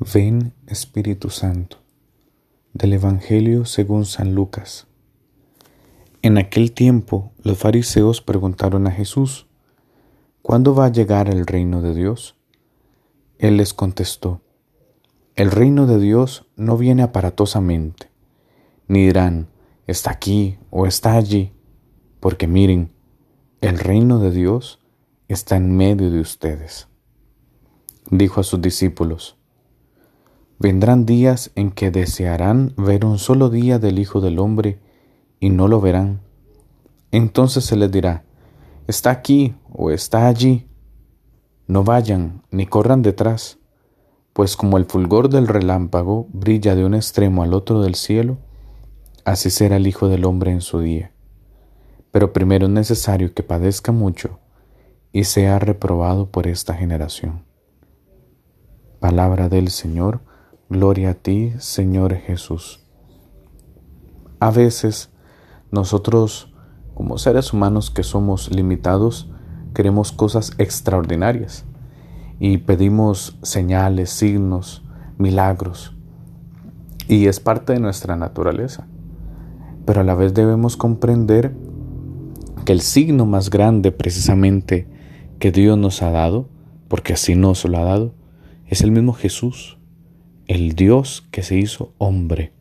Ven Espíritu Santo. Del Evangelio según San Lucas. En aquel tiempo los fariseos preguntaron a Jesús, ¿cuándo va a llegar el reino de Dios? Él les contestó, el reino de Dios no viene aparatosamente, ni dirán, está aquí o está allí, porque miren, el reino de Dios está en medio de ustedes. Dijo a sus discípulos, Vendrán días en que desearán ver un solo día del Hijo del Hombre y no lo verán. Entonces se les dirá, está aquí o está allí. No vayan ni corran detrás, pues como el fulgor del relámpago brilla de un extremo al otro del cielo, así será el Hijo del Hombre en su día. Pero primero es necesario que padezca mucho y sea reprobado por esta generación. Palabra del Señor, Gloria a ti, Señor Jesús. A veces nosotros, como seres humanos que somos limitados, queremos cosas extraordinarias y pedimos señales, signos, milagros. Y es parte de nuestra naturaleza. Pero a la vez debemos comprender que el signo más grande precisamente que Dios nos ha dado, porque así nos lo ha dado, es el mismo Jesús el Dios que se hizo hombre,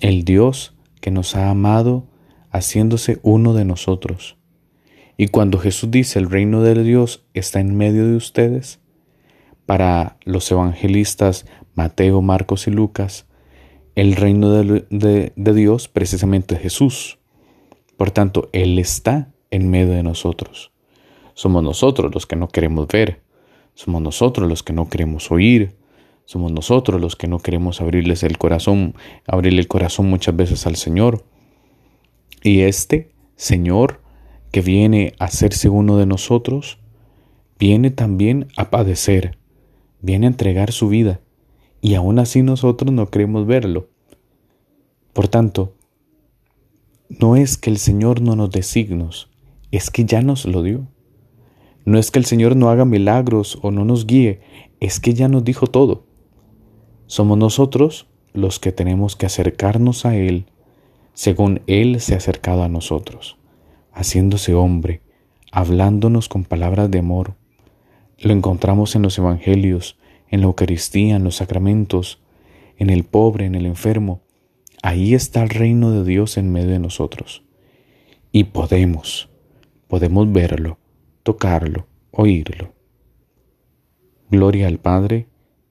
el Dios que nos ha amado haciéndose uno de nosotros. Y cuando Jesús dice el reino de Dios está en medio de ustedes, para los evangelistas Mateo, Marcos y Lucas, el reino de, Dios precisamente es Jesús. Por tanto, Él está en medio de nosotros. Somos nosotros los que no queremos ver, somos nosotros los que no queremos oír, somos nosotros los que no queremos abrirles el corazón, abrirle el corazón muchas veces al Señor. Y este Señor que viene a hacerse uno de nosotros, viene también a padecer, viene a entregar su vida, y aún así nosotros no queremos verlo. Por tanto, no es que el Señor no nos dé signos, es que ya nos lo dio. No es que el Señor no haga milagros o no nos guíe, es que ya nos dijo todo. Somos nosotros los que tenemos que acercarnos a Él según Él se ha acercado a nosotros, haciéndose hombre, hablándonos con palabras de amor. Lo encontramos en los Evangelios, en la Eucaristía, en los sacramentos, en el pobre, en el enfermo. Ahí está el reino de Dios en medio de nosotros. Y podemos, podemos verlo, tocarlo, oírlo. Gloria al Padre,